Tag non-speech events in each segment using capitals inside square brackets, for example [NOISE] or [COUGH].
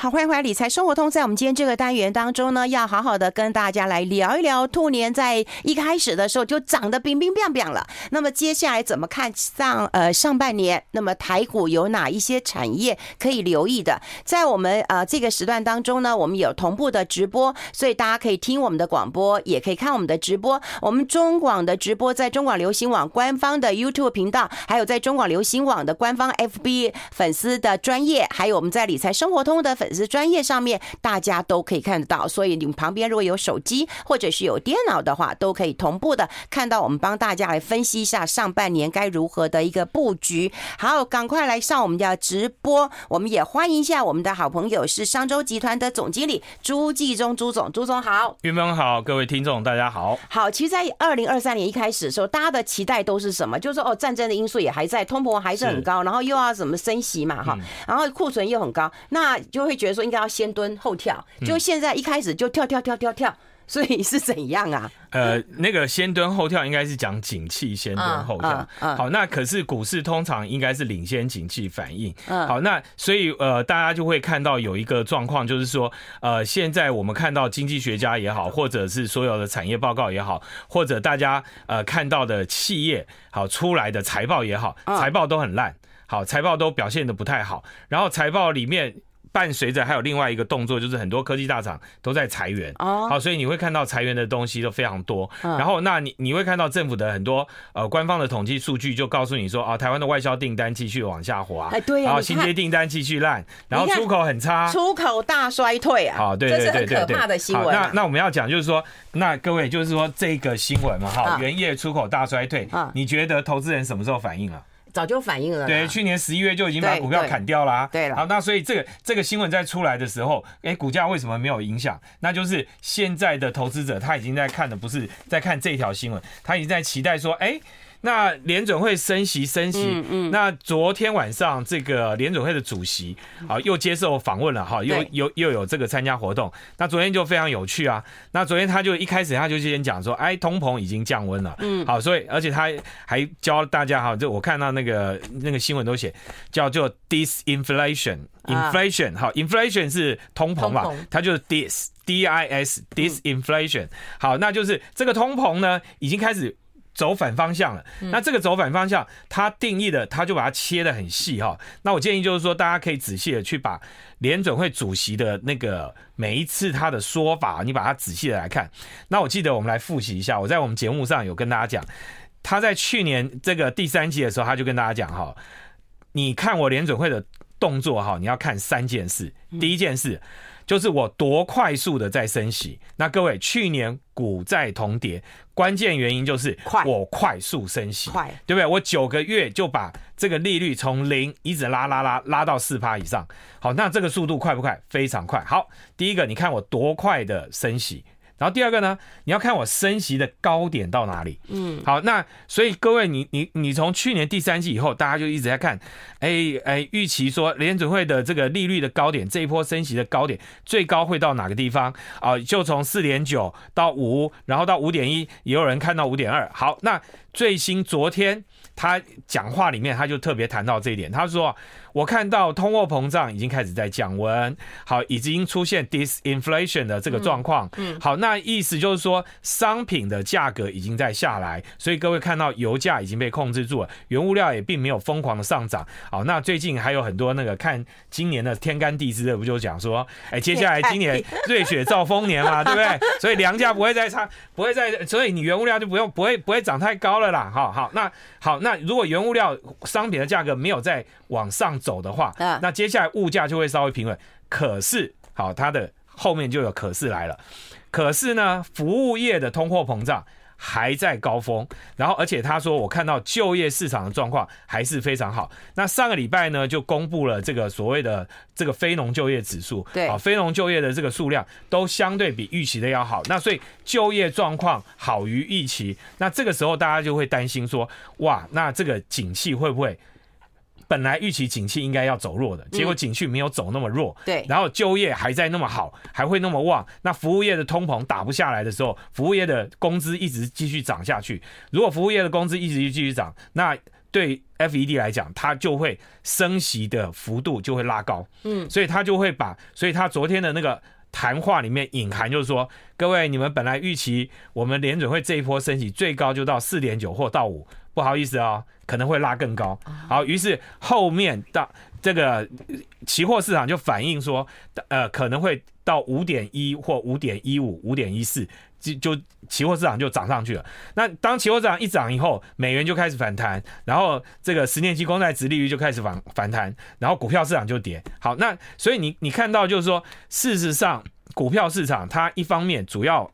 好，欢迎回来，理财生活通。在我们今天这个单元当中呢，要好好的跟大家来聊一聊兔年在一开始的时候就涨得冰冰冰冰了。那么接下来怎么看上呃上半年？那么台股有哪一些产业可以留意的？在我们呃这个时段当中呢，我们有同步的直播，所以大家可以听我们的广播，也可以看我们的直播。我们中广的直播在中广流行网官方的 YouTube 频道，还有在中广流行网的官方 FB 粉丝的专业，还有我们在理财生活通的粉丝专业上面，大家都可以看得到。所以你们旁边如果有手机或者是有电脑的话，都可以同步的看到我们帮大家来分析一下上半年该如何的一个布局。好，赶快来上我们的直播。我们也欢迎一下我们的好朋友是商周集团的总经理朱继忠朱总，朱总好，云峰好，各位听众大家好。好，其实，在二零二三年一开始的时候，大家的期待都是什么？就是说，哦，战争的因素也还在，通膨还是很高，然后又要什么升息嘛，哈，然后库存又很高，那就会觉得说应该要先蹲后跳。就现在一开始就跳跳跳跳跳。所以 [LAUGHS] 是怎样啊？呃，那个先蹲后跳应该是讲景气先蹲后跳。好，那可是股市通常应该是领先景气反应。好，那所以呃，大家就会看到有一个状况，就是说呃，现在我们看到经济学家也好，或者是所有的产业报告也好，或者大家呃看到的企业好出来的财报也好，财报都很烂。好，财报都表现的不太好。然后财报里面。伴随着还有另外一个动作，就是很多科技大厂都在裁员，哦。好，所以你会看到裁员的东西都非常多。然后，那你你会看到政府的很多呃官方的统计数据，就告诉你说啊，台湾的外销订单继续往下滑，哎，对，然后新接订单继续烂，然后出口很差，出口大衰退啊，好，对对对对对，可怕的新闻。那那我们要讲就是说，那各位就是说这个新闻嘛，哈，原业出口大衰退，你觉得投资人什么时候反应啊？早就反映了，对，去年十一月就已经把股票砍掉啦，啊，对了，好，那所以这个这个新闻在出来的时候，哎，股价为什么没有影响？那就是现在的投资者他已经在看的不是在看这条新闻，他已经在期待说，哎。那联准会升息升息，嗯嗯，那昨天晚上这个联准会的主席啊又接受访问了哈，又又又有这个参加活动。那昨天就非常有趣啊。那昨天他就一开始他就先讲说，哎，通膨已经降温了，嗯，好，所以而且他还教大家哈，就我看到那个那个新闻都写叫做 disinflation，inflation 好，inflation 是通膨嘛，它就是 dis d i s disinflation，好，那就是这个通膨呢已经开始。走反方向了，那这个走反方向，它定义的，它就把它切的很细哈。那我建议就是说，大家可以仔细的去把联准会主席的那个每一次他的说法，你把它仔细的来看。那我记得我们来复习一下，我在我们节目上有跟大家讲，他在去年这个第三季的时候，他就跟大家讲哈，你看我联准会的动作哈，你要看三件事，第一件事。就是我多快速的在升息，那各位去年股债同跌，关键原因就是我快速升息，快，对不对？我九个月就把这个利率从零一直拉拉拉拉到四趴以上，好，那这个速度快不快？非常快。好，第一个你看我多快的升息。然后第二个呢，你要看我升息的高点到哪里。嗯，好，那所以各位，你你你从去年第三季以后，大家就一直在看，哎哎，预期说联准会的这个利率的高点，这一波升息的高点最高会到哪个地方啊？就从四点九到五，然后到五点一，也有人看到五点二。好，那最新昨天他讲话里面他就特别谈到这一点，他说。我看到通货膨胀已经开始在降温，好，已经出现 disinflation 的这个状况，嗯，好，那意思就是说商品的价格已经在下来，所以各位看到油价已经被控制住了，原物料也并没有疯狂的上涨，好，那最近还有很多那个看今年的天干地支的不就讲说，哎，接下来今年瑞雪兆丰年嘛，对不对？所以粮价不会再差，不会再，所以你原物料就不用不会不会涨太高了啦，好好，那好，那如果原物料商品的价格没有再往上。走的话，那接下来物价就会稍微平稳。可是，好，它的后面就有可是来了。可是呢，服务业的通货膨胀还在高峰。然后，而且他说，我看到就业市场的状况还是非常好。那上个礼拜呢，就公布了这个所谓的这个非农就业指数，对，啊，非农就业的这个数量都相对比预期的要好。那所以就业状况好于预期。那这个时候大家就会担心说，哇，那这个景气会不会？本来预期景气应该要走弱的，结果景气没有走那么弱。对，然后就业还在那么好，还会那么旺。那服务业的通膨打不下来的时候，服务业的工资一直继续涨下去。如果服务业的工资一直继续涨，那对 FED 来讲，它就会升息的幅度就会拉高，嗯，所以它就会把，所以它昨天的那个谈话里面隐含就是说，各位你们本来预期我们联准会这一波升息最高就到四点九或到五，不好意思啊、哦，可能会拉更高。好，于是后面到这个期货市场就反映说，呃，可能会到五点一或五点一五、五点一四。就就期货市场就涨上去了。那当期货市场一涨以后，美元就开始反弹，然后这个十年期公债殖利率就开始反反弹，然后股票市场就跌。好，那所以你你看到就是说，事实上股票市场它一方面主要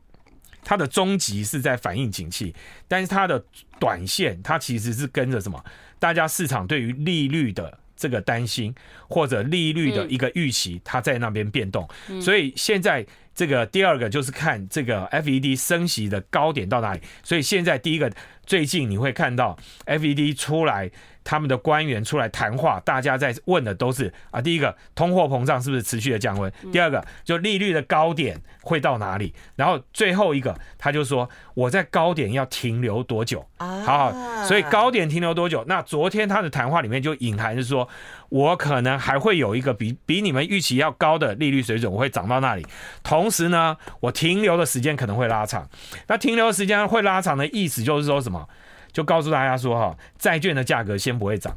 它的终极是在反映景气，但是它的短线它其实是跟着什么？大家市场对于利率的这个担心或者利率的一个预期，它在那边变动。所以现在。这个第二个就是看这个 FED 升息的高点到哪里，所以现在第一个最近你会看到 FED 出来。他们的官员出来谈话，大家在问的都是啊，第一个通货膨胀是不是持续的降温？第二个就利率的高点会到哪里？然后最后一个他就说我在高点要停留多久？好，好所以高点停留多久？那昨天他的谈话里面就隐含是说，我可能还会有一个比比你们预期要高的利率水准，我会涨到那里。同时呢，我停留的时间可能会拉长。那停留的时间会拉长的意思就是说什么？就告诉大家说哈，债券的价格先不会涨。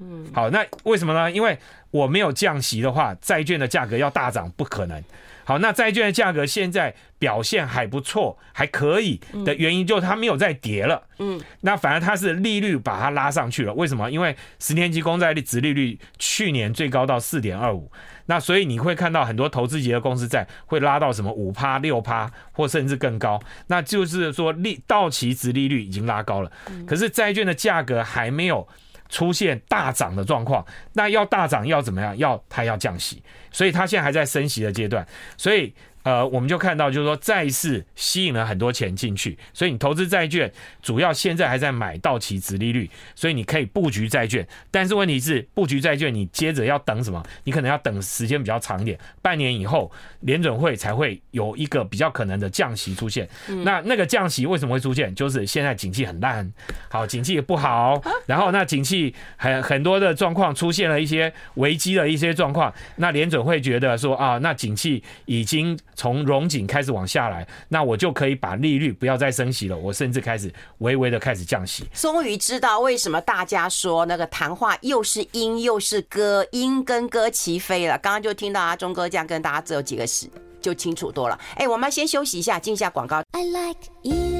嗯，好，那为什么呢？因为我没有降息的话，债券的价格要大涨不可能。好，那债券的价格现在表现还不错，还可以的原因就是它没有再跌了。嗯，那反而它是利率把它拉上去了。为什么？因为十年期公债的殖利率去年最高到四点二五。那所以你会看到很多投资级的公司债会拉到什么五趴六趴或甚至更高，那就是说利到期值利率已经拉高了，可是债券的价格还没有出现大涨的状况，那要大涨要怎么样？要它要降息，所以它现在还在升息的阶段，所以。呃，我们就看到，就是说债市吸引了很多钱进去，所以你投资债券主要现在还在买到期值利率，所以你可以布局债券。但是问题是，布局债券你接着要等什么？你可能要等时间比较长一点，半年以后联准会才会有一个比较可能的降息出现。那那个降息为什么会出现？就是现在景气很烂，好，景气也不好，然后那景气很很多的状况出现了一些危机的一些状况，那联准会觉得说啊，那景气已经。从融景开始往下来，那我就可以把利率不要再升息了，我甚至开始微微的开始降息。终于知道为什么大家说那个谈话又是鹰又是歌，鹰跟歌齐飞了。刚刚就听到阿忠哥这样跟大家只有几个事，就清楚多了。哎，我们先休息一下，进一下广告。I like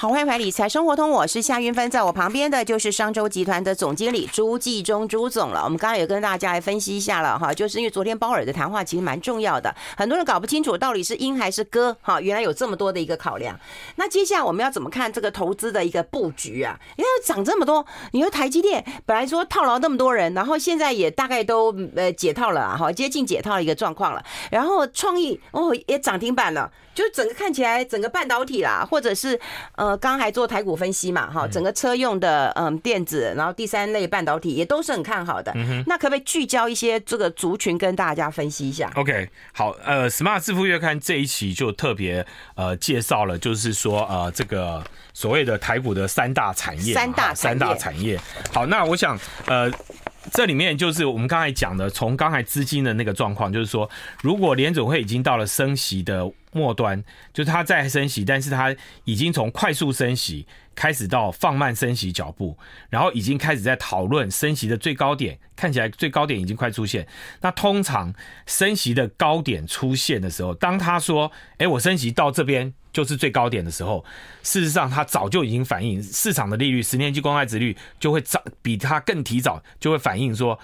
好，欢迎回来理财生活通，我是夏韵芬，在我旁边的就是商周集团的总经理朱继忠朱总了。我们刚刚也跟大家来分析一下了哈，就是因为昨天鲍尔的谈话其实蛮重要的，很多人搞不清楚到底是鹰还是鸽哈，原来有这么多的一个考量。那接下来我们要怎么看这个投资的一个布局啊？因为涨这么多，你说台积电本来说套牢那么多人，然后现在也大概都呃解套了哈，接近解套的一个状况了。然后创意哦也涨停板了。就整个看起来，整个半导体啦，或者是呃，刚刚还做台股分析嘛，哈，整个车用的嗯电子，然后第三类半导体也都是很看好的。嗯、那可不可以聚焦一些这个族群跟大家分析一下？OK，好，呃，Smart 致富月刊这一期就特别呃介绍了，就是说呃这个所谓的台股的三大产业，三大三大产业。好，那我想呃。这里面就是我们刚才讲的，从刚才资金的那个状况，就是说，如果联总会已经到了升息的末端，就是它在升息，但是它已经从快速升息开始到放慢升息脚步，然后已经开始在讨论升息的最高点，看起来最高点已经快出现。那通常升息的高点出现的时候，当他说：“哎，我升息到这边。”就是最高点的时候，事实上它早就已经反映市场的利率，十年期公开殖率就会早比它更提早就会反映说，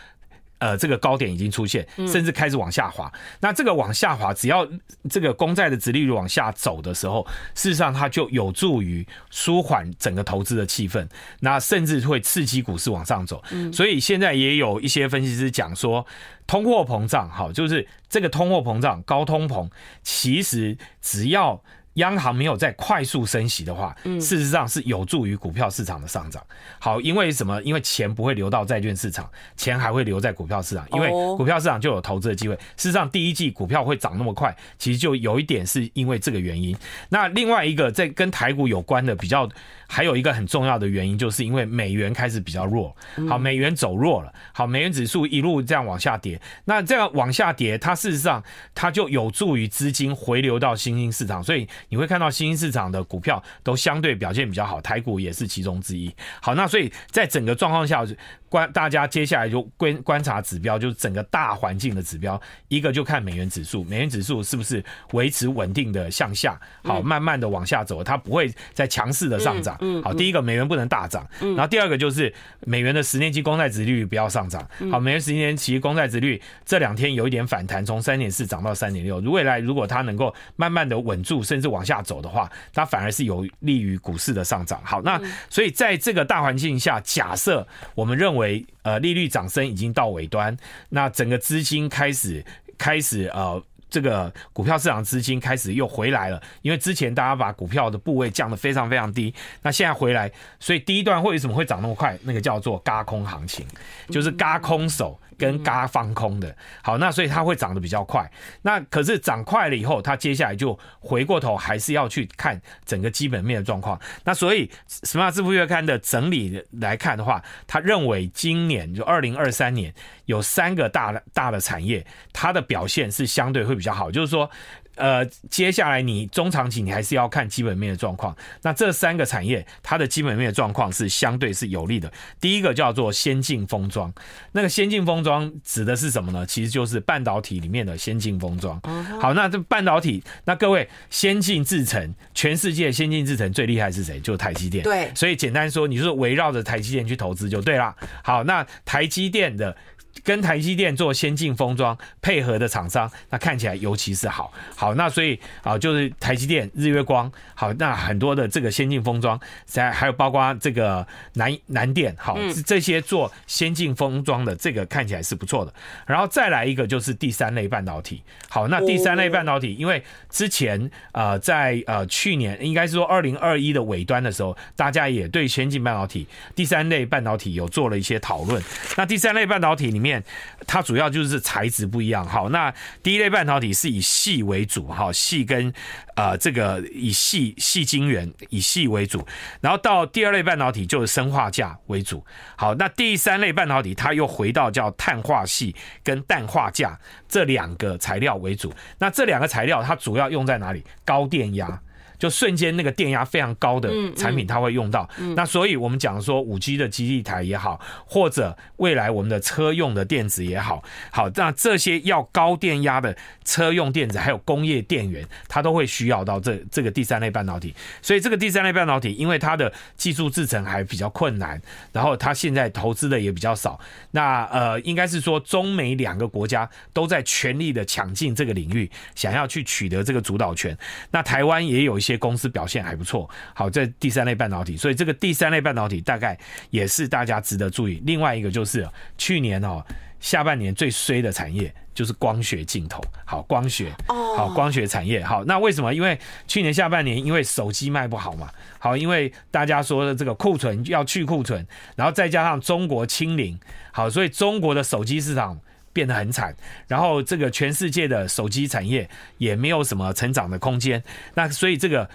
呃，这个高点已经出现，甚至开始往下滑。那这个往下滑，只要这个公债的殖利率往下走的时候，事实上它就有助于舒缓整个投资的气氛，那甚至会刺激股市往上走。所以现在也有一些分析师讲说，通货膨胀，好，就是这个通货膨胀、高通膨，其实只要央行没有在快速升息的话，事实上是有助于股票市场的上涨。好，因为什么？因为钱不会流到债券市场，钱还会留在股票市场，因为股票市场就有投资的机会。事实上，第一季股票会涨那么快，其实就有一点是因为这个原因。那另外一个在跟台股有关的比较。还有一个很重要的原因，就是因为美元开始比较弱，好，美元走弱了，好，美元指数一路这样往下跌，那这样往下跌，它事实上它就有助于资金回流到新兴市场，所以你会看到新兴市场的股票都相对表现比较好，台股也是其中之一。好，那所以在整个状况下，观大家接下来就观观察指标，就是整个大环境的指标，一个就看美元指数，美元指数是不是维持稳定的向下，好，慢慢的往下走，它不会再强势的上涨。嗯，好，第一个美元不能大涨，然后第二个就是美元的十年期公债值率不要上涨。好，美元十年期公债值率这两天有一点反弹，从三点四涨到三点六。未来如果它能够慢慢的稳住，甚至往下走的话，它反而是有利于股市的上涨。好，那所以在这个大环境下，假设我们认为呃利率涨升已经到尾端，那整个资金开始开始呃。这个股票市场资金开始又回来了，因为之前大家把股票的部位降得非常非常低，那现在回来，所以第一段会为什么会涨那么快？那个叫做轧空行情，就是轧空手。跟嘎放空的，好，那所以它会涨得比较快。那可是涨快了以后，它接下来就回过头，还是要去看整个基本面的状况。那所以《Smart 致富月刊》的整理来看的话，他认为今年就二零二三年有三个大的大的产业，它的表现是相对会比较好，就是说。呃，接下来你中长期你还是要看基本面的状况。那这三个产业它的基本面的状况是相对是有利的。第一个叫做先进封装，那个先进封装指的是什么呢？其实就是半导体里面的先进封装。好，那这半导体，那各位先进制程，全世界先进制程最厉害是谁？就是台积电。对，所以简单说，你就是围绕着台积电去投资就对了。好，那台积电的。跟台积电做先进封装配合的厂商，那看起来尤其是好。好，那所以啊，就是台积电、日月光，好，那很多的这个先进封装，在还有包括这个南南电，好，这些做先进封装的这个看起来是不错的。然后再来一个就是第三类半导体。好，那第三类半导体，因为之前呃在呃去年应该是说二零二一的尾端的时候，大家也对先进半导体、第三类半导体有做了一些讨论。那第三类半导体里面。面它主要就是材质不一样，好，那第一类半导体是以细为主，哈，细跟呃这个以细细晶圆以细为主，然后到第二类半导体就是砷化镓为主，好，那第三类半导体它又回到叫碳化系跟氮化镓这两个材料为主，那这两个材料它主要用在哪里？高电压。就瞬间那个电压非常高的产品，它会用到。那所以我们讲说五 G 的基地台也好，或者未来我们的车用的电子也好，好，那这些要高电压的车用电子还有工业电源，它都会需要到这这个第三类半导体。所以这个第三类半导体，因为它的技术制程还比较困难，然后它现在投资的也比较少。那呃，应该是说中美两个国家都在全力的抢进这个领域，想要去取得这个主导权。那台湾也有一些公司表现还不错，好，在第三类半导体，所以这个第三类半导体大概也是大家值得注意。另外一个就是去年哦，下半年最衰的产业就是光学镜头，好，光学，好，光学产业，好，那为什么？因为去年下半年因为手机卖不好嘛，好，因为大家说的这个库存要去库存，然后再加上中国清零，好，所以中国的手机市场。变得很惨，然后这个全世界的手机产业也没有什么成长的空间，那所以这个。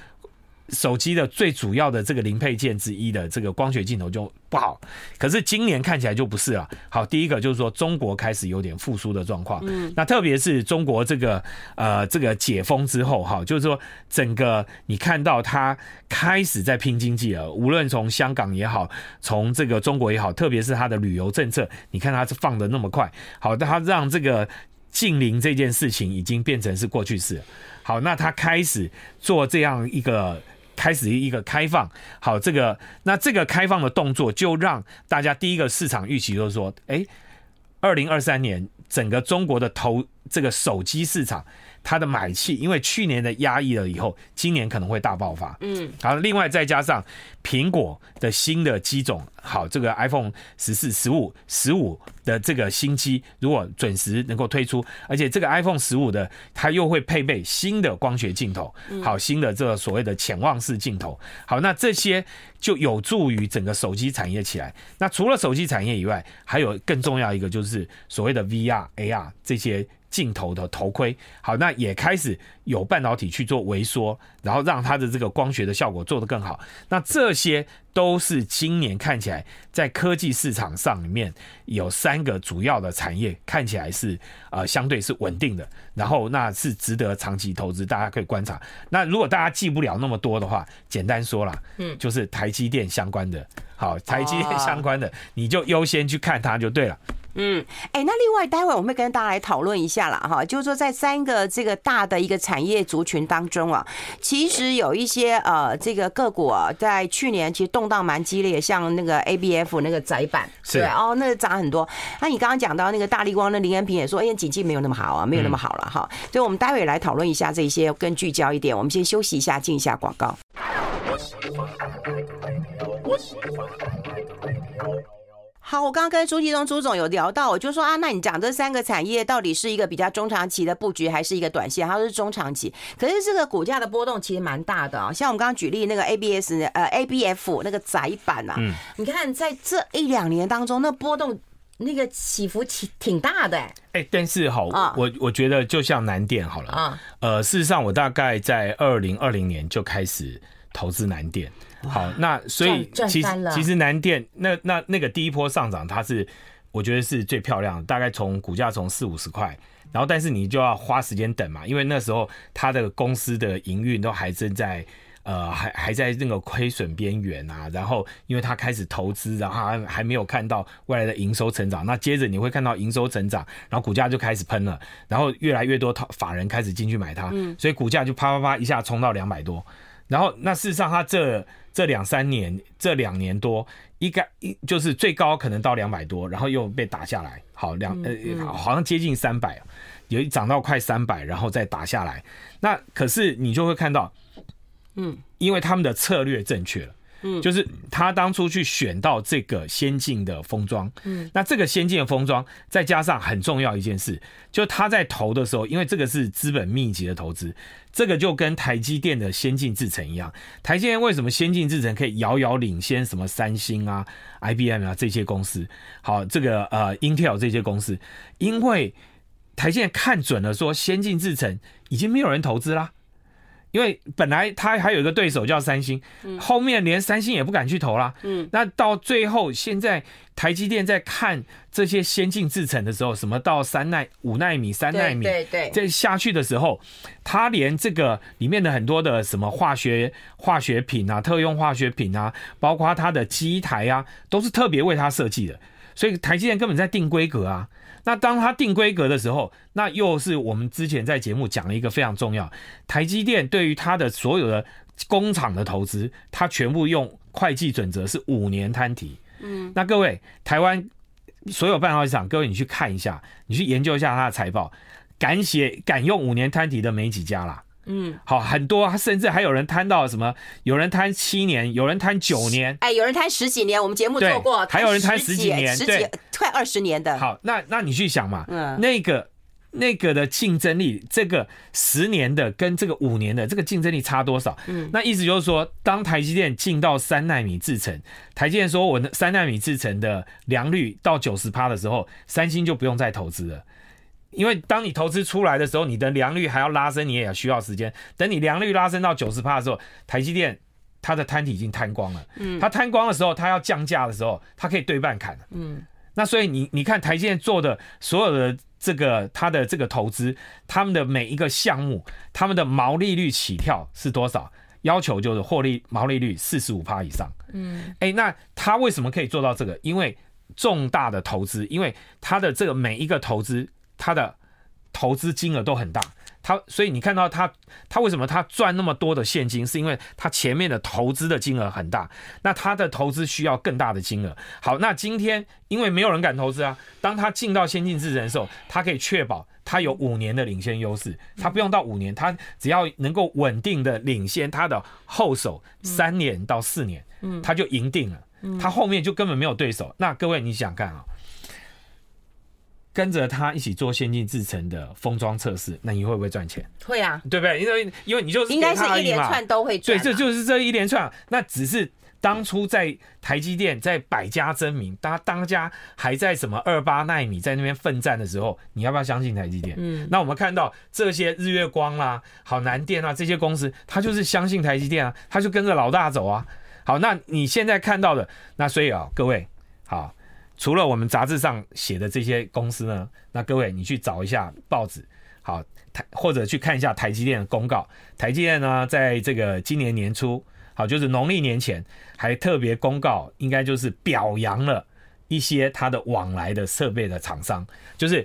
手机的最主要的这个零配件之一的这个光学镜头就不好，可是今年看起来就不是了。好，第一个就是说中国开始有点复苏的状况，嗯，那特别是中国这个呃这个解封之后哈，就是说整个你看到它开始在拼经济了，无论从香港也好，从这个中国也好，特别是它的旅游政策，你看它是放的那么快，好，它让这个近邻这件事情已经变成是过去式。好，那它开始做这样一个。开始一个开放，好，这个那这个开放的动作就让大家第一个市场预期就是说，哎，二零二三年整个中国的投这个手机市场。它的买气，因为去年的压抑了以后，今年可能会大爆发。嗯，好，另外再加上苹果的新的机种，好，这个 iPhone 十四、十五、十五的这个新机，如果准时能够推出，而且这个 iPhone 十五的它又会配备新的光学镜头，好，新的这个所谓的潜望式镜头，好，那这些就有助于整个手机产业起来。那除了手机产业以外，还有更重要一个就是所谓的 VR、AR 这些。镜头的头盔，好，那也开始有半导体去做微缩，然后让它的这个光学的效果做得更好。那这些都是今年看起来在科技市场上里面有三个主要的产业，看起来是呃相对是稳定的，然后那是值得长期投资，大家可以观察。那如果大家记不了那么多的话，简单说啦，嗯，就是台积电相关的，好，台积电相关的，你就优先去看它就对了。嗯，哎，那另外待会我们会跟大家来讨论一下了哈，就是说在三个这个大的一个产业族群当中啊，其实有一些呃这个个股啊，在去年其实动荡蛮激烈，像那个 ABF 那个窄板，对哦，那个涨很多。那你刚刚讲到那个大力光，那林恩平也说，哎，景气没有那么好啊，没有那么好了哈。所以我们待会来讨论一下这些，更聚焦一点。我们先休息一下，进一下广告。好，我刚刚跟朱继东朱总有聊到，我就说啊，那你讲这三个产业到底是一个比较中长期的布局，还是一个短线？它是中长期，可是这个股价的波动其实蛮大的啊。像我们刚刚举例那个 ABS 呃 ABF 那个窄板啊，嗯，你看在这一两年当中，那波动那个起伏挺挺大的哎。哎，但是好，我我觉得就像南电好了啊，呃，事实上我大概在二零二零年就开始投资南电。好，那所以其实其实南电那那那个第一波上涨，它是我觉得是最漂亮的，大概从股价从四五十块，然后但是你就要花时间等嘛，因为那时候它的公司的营运都还正在呃还还在那个亏损边缘啊，然后因为他开始投资，然后还还没有看到未来的营收成长，那接着你会看到营收成长，然后股价就开始喷了，然后越来越多法人开始进去买它，所以股价就啪啪啪一下冲到两百多，然后那事实上他这。这两三年，这两年多，应该一就是最高可能到两百多，然后又被打下来，好两呃好像接近三百，有一涨到快三百，然后再打下来。那可是你就会看到，嗯，因为他们的策略正确了。嗯，就是他当初去选到这个先进的封装，嗯，那这个先进的封装，再加上很重要一件事，就他在投的时候，因为这个是资本密集的投资，这个就跟台积电的先进制程一样。台积电为什么先进制程可以遥遥领先什么三星啊、IBM 啊这些公司？好，这个呃 Intel 这些公司，因为台积电看准了说先进制程已经没有人投资啦。因为本来他还有一个对手叫三星，后面连三星也不敢去投啦。嗯，那到最后，现在台积电在看这些先进制程的时候，什么到三奈、五奈米、三奈米，对对，这下去的时候，他连这个里面的很多的什么化学化学品啊、特用化学品啊，包括它的机台啊，都是特别为它设计的。所以台积电根本在定规格啊。那当他定规格的时候，那又是我们之前在节目讲了一个非常重要，台积电对于它的所有的工厂的投资，它全部用会计准则是五年摊提。嗯，那各位台湾所有半导体厂，各位你去看一下，你去研究一下它的财报，敢写敢用五年摊提的没几家啦。嗯，好，很多，甚至还有人摊到什么？有人摊七年，有人摊九年，哎，有人摊十几年。我们节目做过，还有人摊十几年，十几，快二十年的。好，那那你去想嘛，嗯，那个那个的竞争力，这个十年的跟这个五年的这个竞争力差多少？嗯，那意思就是说，当台积电进到三纳米制程，台积电说我三纳米制程的良率到九十趴的时候，三星就不用再投资了。因为当你投资出来的时候，你的良率还要拉升，你也要需要时间。等你良率拉升到九十趴的时候，台积电它的摊体已经摊光了。嗯，它摊光的时候，它要降价的时候，它可以对半砍。嗯，那所以你你看台积电做的所有的这个它的这个投资，他们的每一个项目，他们的毛利率起跳是多少？要求就是获利毛利率四十五趴以上。嗯，哎，那他为什么可以做到这个？因为重大的投资，因为他的这个每一个投资。它的投资金额都很大。他所以你看到他他为什么他赚那么多的现金，是因为他前面的投资的金额很大，那他的投资需要更大的金额。好，那今天因为没有人敢投资啊，当他进到先进制程的时候，他可以确保他有五年的领先优势，他不用到五年，他只要能够稳定的领先他的后手三年到四年，嗯他就赢定了，他后面就根本没有对手。那各位你想看啊？跟着他一起做先进制程的封装测试，那你会不会赚钱？会啊，对不对？因为因为你就是应该是一连串都会赚。对，这就是这一连串。那只是当初在台积电在百家争鸣，当当家还在什么二八奈米在那边奋战的时候，你要不要相信台积电？嗯。那我们看到这些日月光啦、啊、好南电啊这些公司，他就是相信台积电啊，他就跟着老大走啊。好，那你现在看到的，那所以啊，各位好。除了我们杂志上写的这些公司呢，那各位你去找一下报纸，好台或者去看一下台积电的公告。台积电呢，在这个今年年初，好就是农历年前，还特别公告，应该就是表扬了一些它的往来的设备的厂商，就是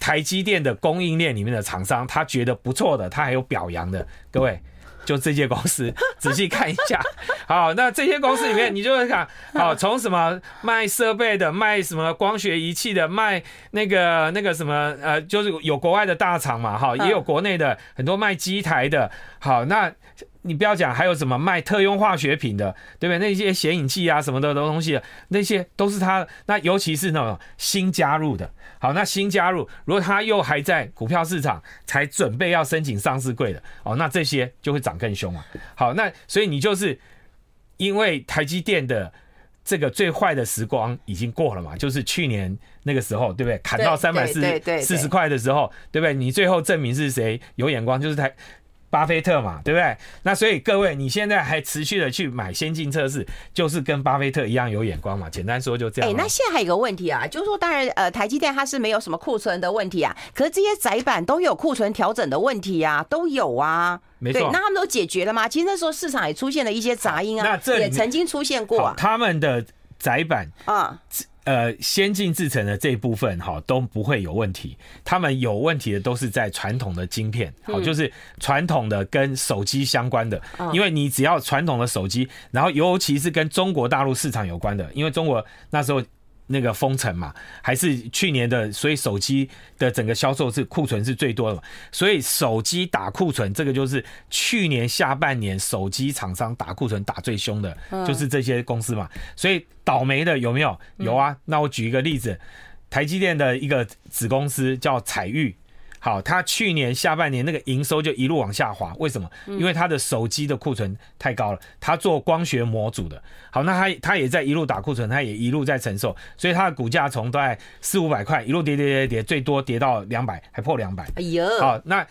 台积电的供应链里面的厂商，他觉得不错的，他还有表扬的，各位。就这些公司，[LAUGHS] 仔细看一下。好，那这些公司里面，你就会看，[LAUGHS] 好，从什么卖设备的，卖什么光学仪器的，卖那个那个什么，呃，就是有国外的大厂嘛，哈，也有国内的很多卖机台的。好，那。你不要讲，还有什么卖特用化学品的，对不对？那些显影剂啊什么的东西，那些都是他。那尤其是那种新加入的，好，那新加入，如果他又还在股票市场，才准备要申请上市柜的，哦，那这些就会涨更凶啊。好，那所以你就是因为台积电的这个最坏的时光已经过了嘛，就是去年那个时候，对不对？砍到三百四四十块的时候，对不对？你最后证明是谁有眼光，就是台。[LAUGHS] 巴菲特嘛，对不对？那所以各位，你现在还持续的去买先进测试，就是跟巴菲特一样有眼光嘛。简单说就这样。哎、欸，那现在还有一个问题啊，就是说，当然，呃，台积电它是没有什么库存的问题啊，可是这些窄板都有库存调整的问题啊，都有啊。没错。那他们都解决了吗？其实那时候市场也出现了一些杂音啊，那这也曾经出现过、啊。他们的窄板啊。呃，先进制程的这一部分哈都不会有问题，他们有问题的都是在传统的晶片，好，就是传统的跟手机相关的，因为你只要传统的手机，然后尤其是跟中国大陆市场有关的，因为中国那时候。那个封城嘛，还是去年的，所以手机的整个销售是库存是最多的嘛，所以手机打库存，这个就是去年下半年手机厂商打库存打最凶的，就是这些公司嘛。所以倒霉的有没有？有啊。那我举一个例子，台积电的一个子公司叫采钰。好，他去年下半年那个营收就一路往下滑，为什么？因为他的手机的库存太高了，他做光学模组的。好，那他他也在一路打库存，他也一路在承受，所以他的股价从大概四五百块一路跌跌跌跌，最多跌到两百，还破两百。哎呦，好，那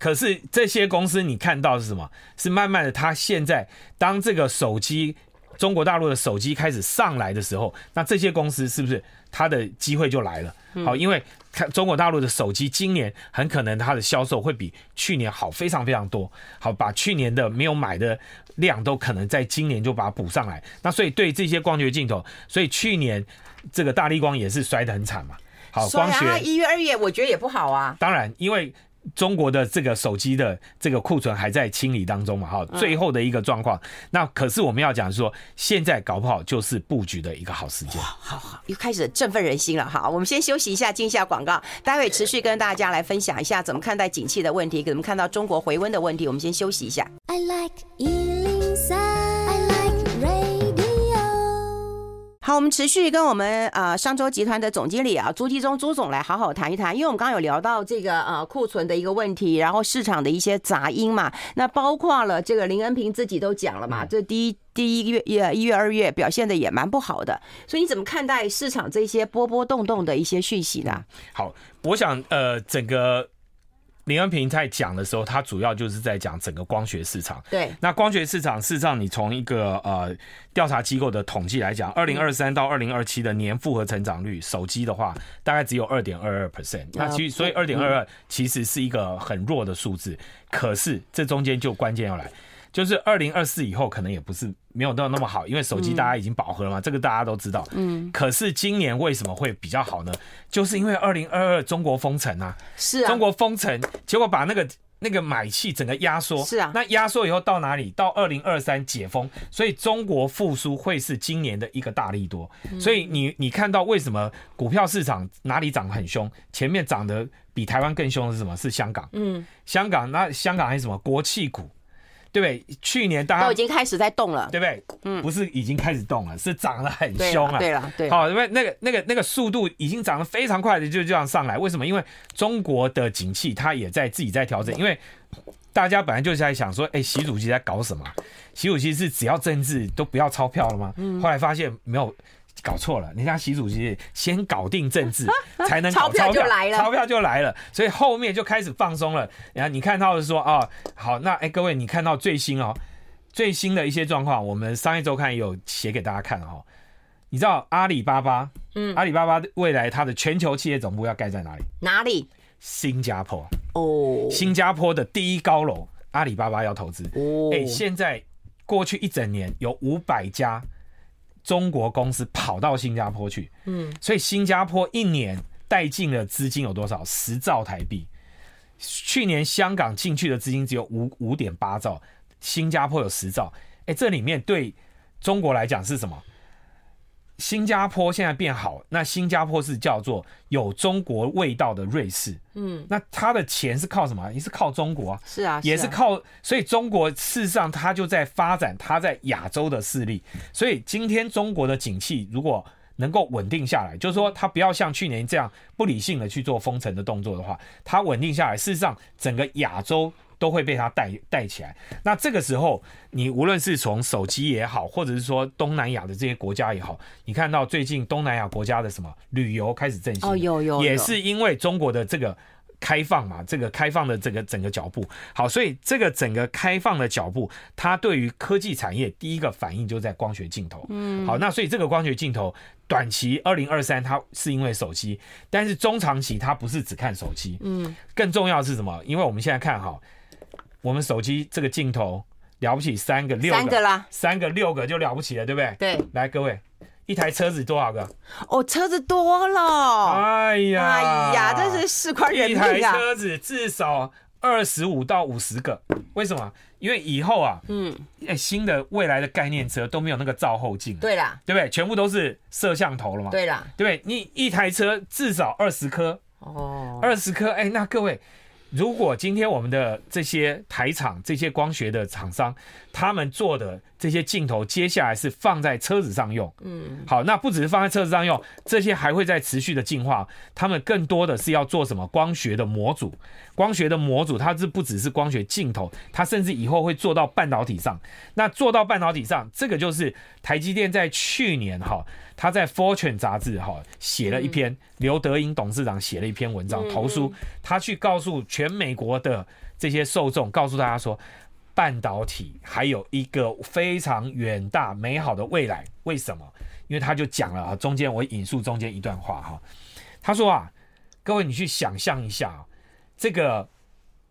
可是这些公司你看到是什么？是慢慢的，他现在当这个手机中国大陆的手机开始上来的时候，那这些公司是不是他的机会就来了？好，因为。看中国大陆的手机，今年很可能它的销售会比去年好非常非常多。好，把去年的没有买的量都可能在今年就把它补上来。那所以对这些光学镜头，所以去年这个大力光也是摔得很惨嘛。好，光学一月二月我觉得也不好啊。当然，因为。中国的这个手机的这个库存还在清理当中嘛，哈，最后的一个状况。那可是我们要讲说，现在搞不好就是布局的一个好时间。好好，又开始振奋人心了。好，我们先休息一下，进一下广告，待会持续跟大家来分享一下怎么看待景气的问题，怎么看到中国回温的问题。我们先休息一下。I like 好，我们持续跟我们呃商周集团的总经理啊朱继忠朱总来好好谈一谈，因为我们刚刚有聊到这个呃库存的一个问题，然后市场的一些杂音嘛，那包括了这个林恩平自己都讲了嘛，这第一第一个月一月二月表现的也蛮不好的，所以你怎么看待市场这些波波动动的一些讯息呢？好，我想呃整个。林恩平在讲的时候，他主要就是在讲整个光学市场。对，那光学市场事实上，你从一个呃调查机构的统计来讲，二零二三到二零二七的年复合成长率，手机的话大概只有二点二二 percent。那其实所以二点二二其实是一个很弱的数字。可是这中间就关键要来，就是二零二四以后可能也不是没有到那么好，因为手机大家已经饱和了嘛，这个大家都知道。嗯。可是今年为什么会比较好呢？就是因为二零二二中国封城啊，是啊，中国封城，结果把那个。那个买气整个压缩，是啊，那压缩以后到哪里？到二零二三解封，所以中国复苏会是今年的一个大利多。所以你你看到为什么股票市场哪里涨很凶？前面涨得比台湾更凶的是什么？是香港。嗯，香港那香港还有什么国企股？对不对？去年大家都已经开始在动了，对不对？嗯，不是已经开始动了，是涨得很凶啊。对了，对，好，因为那个那个那个速度已经涨得非常快的，就这样上来。为什么？因为中国的景气它也在自己在调整。因为大家本来就是在想说，哎，习主席在搞什么？习主席是只要政治都不要钞票了吗？嗯，后来发现没有。搞错了，你看习主席先搞定政治，[LAUGHS] 才能搞钞票就来了，钞票就来了，所以后面就开始放松了。然后你看到的说啊、哦，好，那哎，各位你看到最新哦，最新的一些状况，我们商业周刊也有写给大家看哦。你知道阿里巴巴，嗯，阿里巴巴未来它的全球企业总部要盖在哪里？哪里？新加坡哦，新加坡的第一高楼，阿里巴巴要投资哦。哎，现在过去一整年有五百家。中国公司跑到新加坡去，嗯，所以新加坡一年带进的资金有多少？十兆台币。去年香港进去的资金只有五五点八兆，新加坡有十兆。哎，这里面对中国来讲是什么？新加坡现在变好，那新加坡是叫做有中国味道的瑞士，嗯，那它的钱是靠什么？也是靠中国啊，是啊，也是靠，所以中国事实上它就在发展它在亚洲的势力，所以今天中国的景气如果能够稳定下来，就是说它不要像去年这样不理性的去做封城的动作的话，它稳定下来，事实上整个亚洲。都会被它带带起来。那这个时候，你无论是从手机也好，或者是说东南亚的这些国家也好，你看到最近东南亚国家的什么旅游开始振兴，哦，有有，也是因为中国的这个开放嘛，这个开放的这个整个脚步。好，所以这个整个开放的脚步，它对于科技产业第一个反应就在光学镜头。嗯，好，那所以这个光学镜头短期二零二三它是因为手机，但是中长期它不是只看手机。嗯，更重要的是什么？因为我们现在看哈。我们手机这个镜头了不起，三个六个，三个啦，三个六个就了不起了，对不对？对，来各位，一台车子多少个？哦，车子多了，哎呀，哎呀，这是事关人命啊！一台车子至少二十五到五十个，为什么？因为以后啊，嗯，哎，新的未来的概念车都没有那个照后镜，对啦，对不对？全部都是摄像头了嘛，对啦，对不对？你一台车至少二十颗，哦，二十颗，哎，那各位。如果今天我们的这些台厂、这些光学的厂商，他们做的这些镜头，接下来是放在车子上用，嗯，好，那不只是放在车子上用，这些还会在持续的进化。他们更多的是要做什么？光学的模组，光学的模组，它是不只是光学镜头，它甚至以后会做到半导体上。那做到半导体上，这个就是台积电在去年哈。他在《Fortune》杂志哈写了一篇，刘德英董事长写了一篇文章投书，他去告诉全美国的这些受众，告诉大家说，半导体还有一个非常远大美好的未来。为什么？因为他就讲了啊，中间我引述中间一段话哈，他说啊，各位你去想象一下，这个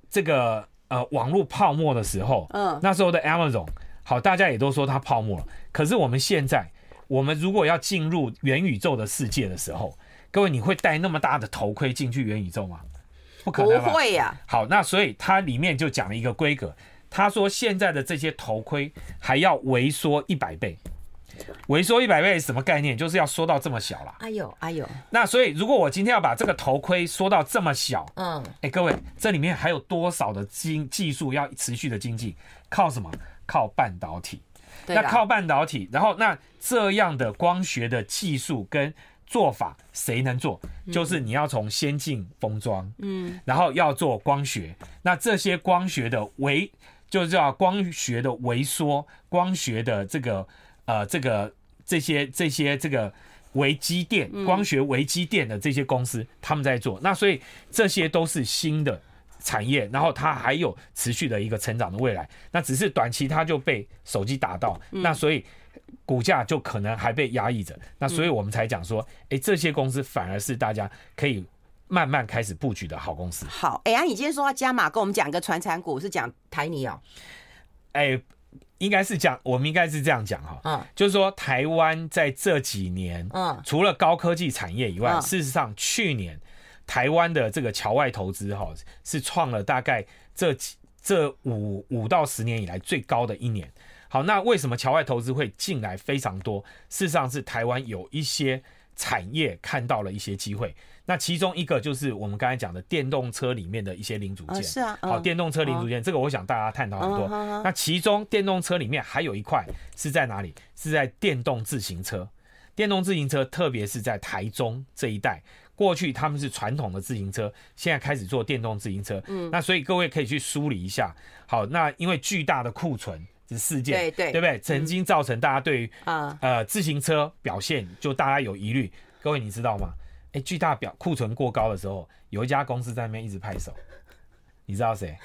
这个呃网络泡沫的时候，嗯，那时候的 Amazon 好，大家也都说它泡沫了，可是我们现在。我们如果要进入元宇宙的世界的时候，各位，你会戴那么大的头盔进去元宇宙吗？不可能，不会呀。好，那所以它里面就讲了一个规格，他说现在的这些头盔还要萎缩一百倍，萎缩一百倍是什么概念？就是要缩到这么小了。哎呦，哎呦。那所以如果我今天要把这个头盔缩到这么小，嗯，哎，各位，这里面还有多少的经技术要持续的经济？靠什么？靠半导体。那靠半导体，然后那这样的光学的技术跟做法，谁能做？就是你要从先进封装，嗯，然后要做光学，那这些光学的微，就叫光学的微缩，光学的这个呃这个这些这些这个微机电，光学微机电的这些公司他们在做，那所以这些都是新的。产业，然后它还有持续的一个成长的未来，那只是短期它就被手机打到，那所以股价就可能还被压抑着，那所以我们才讲说，哎，这些公司反而是大家可以慢慢开始布局的好公司。好，哎呀，你今天说要加码，跟我们讲个传产股，是讲台泥哦。哎，应该是讲，我们应该是这样讲哈，嗯，就是说台湾在这几年，嗯，除了高科技产业以外，事实上去年台湾的这个桥外投资哈是创了大概这几这五五到十年以来最高的一年。好，那为什么桥外投资会进来非常多？事实上是台湾有一些产业看到了一些机会。那其中一个就是我们刚才讲的电动车里面的一些零组件。是啊。好，电动车零组件，这个我想大家探讨很多。那其中电动车里面还有一块是在哪里？是在电动自行车。电动自行车，特别是在台中这一带，过去他们是传统的自行车，现在开始做电动自行车。嗯。那所以各位可以去梳理一下。好，那因为巨大的库存。这事件，对对，对不对？曾经造成大家对于啊呃自行车表现就大家有疑虑。各位你知道吗？哎，巨大表库存过高的时候，有一家公司在那边一直拍手。你知道谁？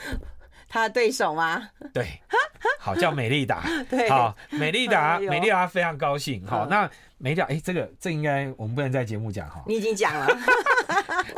他的对手吗？对，好叫美利达。[LAUGHS] 对，好美利达，美利达非常高兴。好，那美利达，哎，这个这应该我们不能在节目讲哈。你已经讲了。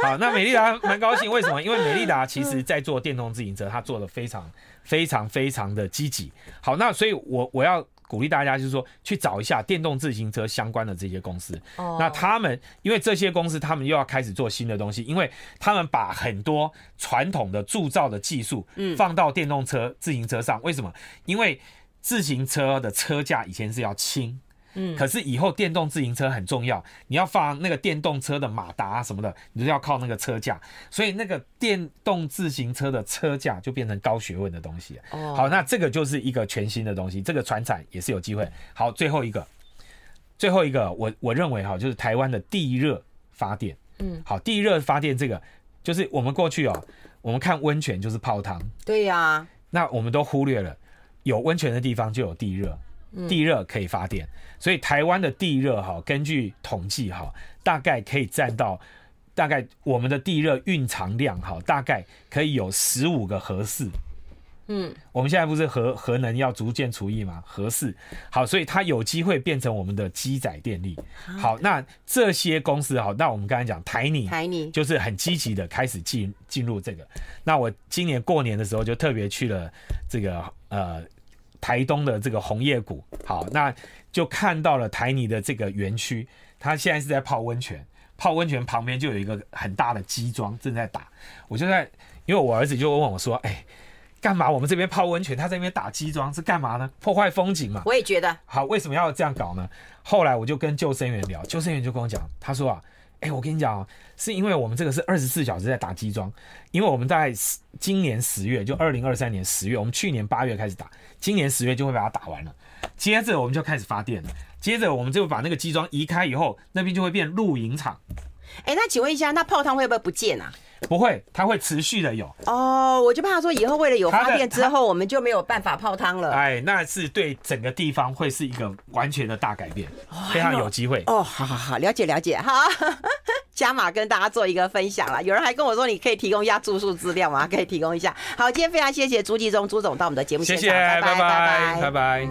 好，那美利达蛮高兴，为什么？因为美利达其实在做电动自行车，他做的非常。非常非常的积极，好，那所以我我要鼓励大家，就是说去找一下电动自行车相关的这些公司。哦，那他们因为这些公司，他们又要开始做新的东西，因为他们把很多传统的铸造的技术，嗯，放到电动车自行车上。为什么？因为自行车的车架以前是要轻。嗯，可是以后电动自行车很重要，你要放那个电动车的马达啊什么的，你就要靠那个车架，所以那个电动自行车的车架就变成高学问的东西。哦，好，那这个就是一个全新的东西，这个船产也是有机会。好，最后一个，最后一个，我我认为哈，就是台湾的地热发电。嗯，好，地热发电这个就是我们过去哦，我们看温泉就是泡汤。对呀，那我们都忽略了，有温泉的地方就有地热。地热可以发电，所以台湾的地热哈，根据统计哈，大概可以占到大概我们的地热蕴藏量哈，大概可以有十五个核四。嗯，我们现在不是核核能要逐渐除役吗？核四好，所以它有机会变成我们的机载电力。好，那这些公司哈，那我们刚才讲台泥，台泥就是很积极的开始进进入这个。那我今年过年的时候就特别去了这个呃。台东的这个红叶谷，好，那就看到了台泥的这个园区，它现在是在泡温泉，泡温泉旁边就有一个很大的机桩正在打，我就在，因为我儿子就问我说，哎，干嘛我们这边泡温泉，他在那边打机桩是干嘛呢？破坏风景嘛？我也觉得。好，为什么要这样搞呢？后来我就跟救生员聊，救生员就跟我讲，他说啊。哎，我跟你讲，是因为我们这个是二十四小时在打机桩，因为我们在今年十月，就二零二三年十月，我们去年八月开始打，今年十月就会把它打完了。接着我们就开始发电了，接着我们就把那个机桩移开以后，那边就会变露营场。哎，那请问一下，那泡汤会不会不见啊？不会，它会持续的有。哦，我就怕说以后为了有发电之后，我们就没有办法泡汤了。哎，那是对整个地方会是一个完全的大改变，非常有机会。哦，好好好，了解了解，好，[LAUGHS] 加码跟大家做一个分享了。有人还跟我说，你可以提供一下住宿资料吗？可以提供一下。好，今天非常谢谢朱继宗朱总到我们的节目现场，谢谢，拜拜，拜拜。拜拜。